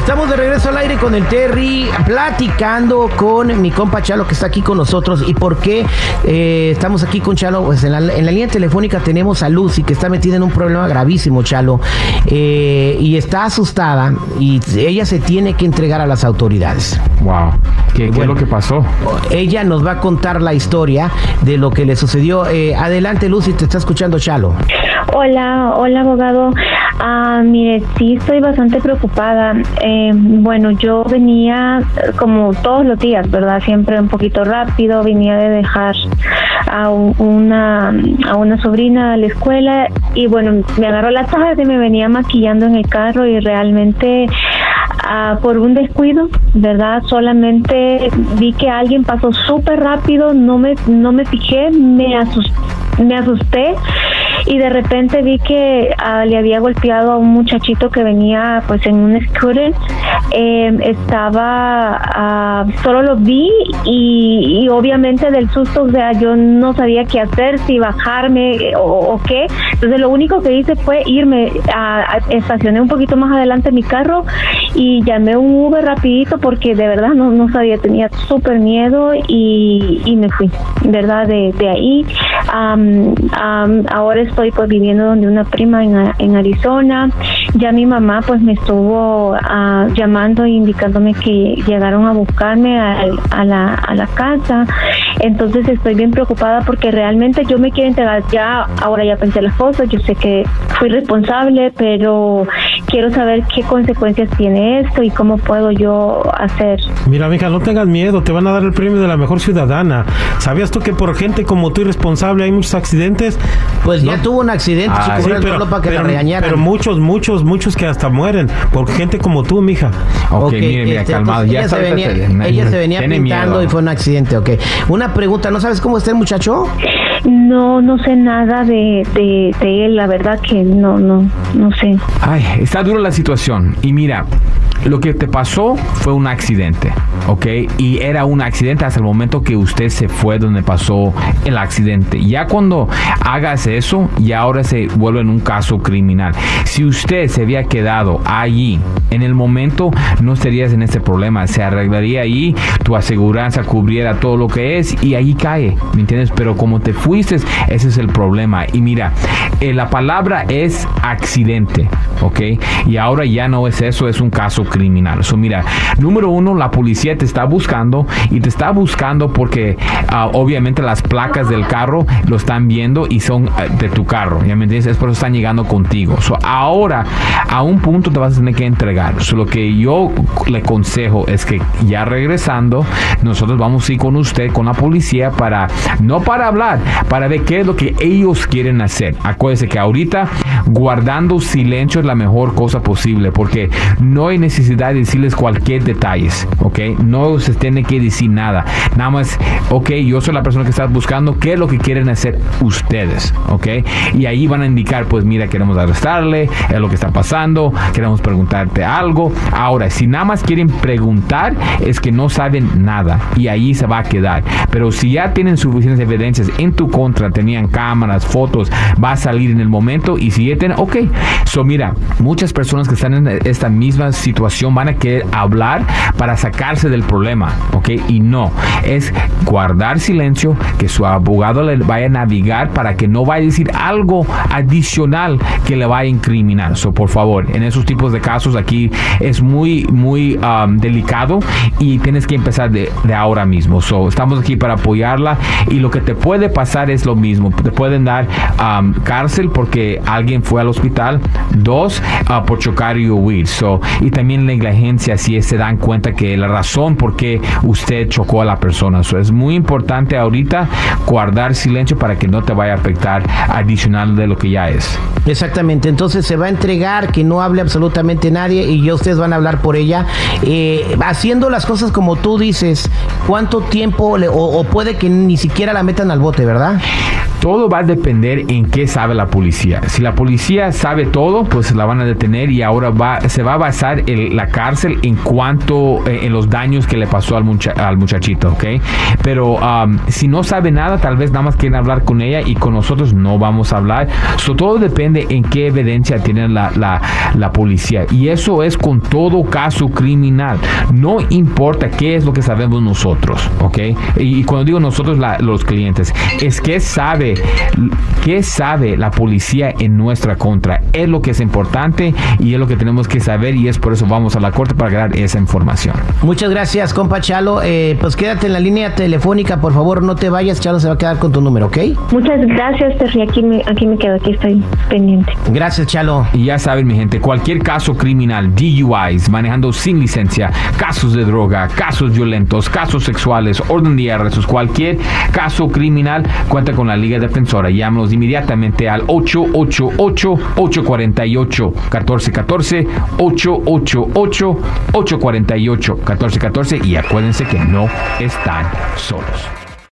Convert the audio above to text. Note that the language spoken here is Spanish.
Estamos de regreso al aire con el Terry, platicando con mi compa Chalo que está aquí con nosotros. ¿Y por qué eh, estamos aquí con Chalo? Pues en la, línea telefónica tenemos a Lucy que está metida en un problema gravísimo, Chalo, eh, y está asustada y ella se tiene que entregar a las autoridades. Wow, ¿qué, es lo que pasó? Ella nos va a contar la historia de lo que le sucedió. Eh, adelante, Lucy, te está escuchando Chalo. Hola, hola, abogado. Ah, mire, sí estoy bastante preocupada. Eh, bueno, yo venía como todos los días, ¿verdad? Siempre un poquito rápido. Venía de dejar a una a una sobrina a la escuela y bueno, me agarró la tarde, me venía maquillando en el carro y realmente ah, por un descuido, ¿verdad? Solamente vi que alguien pasó súper rápido, no me no me fijé, me asusté, me asusté y de repente vi que ah, le había golpeado a un muchachito que venía pues en un scooter eh, estaba ah, solo lo vi y, obviamente del susto o sea yo no sabía qué hacer si bajarme eh, o, qué entonces lo único que hice fue irme estacioné un poquito más adelante mi carro y llamé un Uber rapidito porque de verdad no, no sabía tenía súper miedo y, y, me fui verdad de, de ahí ahora estoy pues viviendo donde una prima en, en Arizona. Ya mi mamá pues me estuvo uh, llamando e indicándome que llegaron a buscarme a, a, la, a la casa. Entonces estoy bien preocupada porque realmente yo me quiero entregar ya, ahora ya pensé las cosas, yo sé que fui responsable, pero quiero saber qué consecuencias tiene esto y cómo puedo yo hacer. Mira, mija, no tengas miedo, te van a dar el premio de la mejor ciudadana. ¿Sabías tú que por gente como tú irresponsable hay muchos accidentes? Pues ya tuvo un accidente, ah, pero, para que pero muchos, muchos, muchos que hasta mueren por gente como tú, mija. Ok, okay mire, mira, este, calmado. Ya ella, se venía, ella se venía pintando y fue un accidente, ok. Una pregunta, ¿no sabes cómo está el muchacho? No, no sé nada de, de, de él, la verdad que no, no, no sé. Ay, está dura la situación. Y mira, lo que te pasó fue un accidente, ¿ok? Y era un accidente hasta el momento que usted se fue donde pasó el accidente. Ya cuando hagas eso, ya ahora se vuelve en un caso criminal. Si usted se había quedado allí en el momento, no estarías en este problema. Se arreglaría ahí, tu aseguranza cubriera todo lo que es y ahí cae, ¿me entiendes? Pero como te fuiste, ese es el problema. Y mira, eh, la palabra es accidente, ¿ok? Y ahora ya no es eso, es un caso criminal. So, mira, número uno, la policía te está buscando y te está buscando porque ah, obviamente las placas del carro lo están viendo y son eh, de tu carro. ¿Ya me entiendes? Es por eso están llegando contigo. So, ahora, a un punto te vas a tener que entregar. Lo que yo le aconsejo es que ya regresando, nosotros vamos a ir con usted, con la policía, para, no para hablar, para ver qué es lo que ellos quieren hacer. Acuérdese que ahorita guardando silencio es la mejor cosa posible porque no hay necesidad de decirles cualquier detalle, ¿ok? No se tiene que decir nada. Nada más, ok, yo soy la persona que estás buscando, ¿qué es lo que quieren hacer ustedes? ¿Ok? Y ahí van a indicar, pues mira, queremos arrestarle, es lo que está pasando, queremos preguntarte algo. Ahora, si nada más quieren preguntar, es que no saben nada y ahí se va a quedar. Pero si ya tienen suficientes evidencias en tu contra, tenían cámaras, fotos, va a salir en el momento y si ok. So, mira, muchas personas que están en esta misma situación, van a querer hablar para sacarse del problema, ¿ok? Y no, es guardar silencio, que su abogado le vaya a navegar para que no vaya a decir algo adicional que le vaya a incriminar. So, por favor, en esos tipos de casos aquí es muy, muy um, delicado y tienes que empezar de, ahora mismo. So, estamos aquí para apoyarla y lo que te puede pasar es lo mismo. Te pueden dar um, cárcel porque alguien fue al hospital. Dos, uh, por chocar y huir. So, y también la negligencia si se dan cuenta que la razón por qué usted chocó a la persona. Eso es muy importante ahorita guardar silencio para que no te vaya a afectar adicional de lo que ya es. Exactamente, entonces se va a entregar que no hable absolutamente nadie y ya ustedes van a hablar por ella. Eh, haciendo las cosas como tú dices, ¿cuánto tiempo o puede que ni siquiera la metan al bote, verdad? todo va a depender en qué sabe la policía. Si la policía sabe todo, pues la van a detener y ahora va, se va a basar en la cárcel en cuanto eh, en los daños que le pasó al, al muchachito, ¿ok? Pero um, si no sabe nada, tal vez nada más quieren hablar con ella y con nosotros no vamos a hablar. So, todo depende en qué evidencia tiene la, la, policía. Y eso es con todo caso criminal. No importa qué es lo que sabemos nosotros, ¿ok? Y, cuando digo nosotros, los clientes, es que sabe, sabe la policía en nuestra contra. Es lo que es importante y es lo que tenemos que saber y es por eso vamos a la corte para dar esa información. Muchas gracias, compa Chalo. Eh, pues quédate en la línea telefónica, por favor, no te vayas. Chalo se va a quedar con tu número, ¿ok? Muchas gracias, Terry. Aquí me, aquí me quedo, aquí estoy pendiente. Gracias, Chalo. Y ya saben, mi gente, cualquier caso criminal, DUIs, manejando sin licencia, casos de droga, casos violentos, casos sexuales, orden de arrestos, cualquier caso criminal, cuenta con la Liga Defensora. Llámenos inmediatamente al 888-848-1414, 888-848-1414 y acuérdense que no están solos.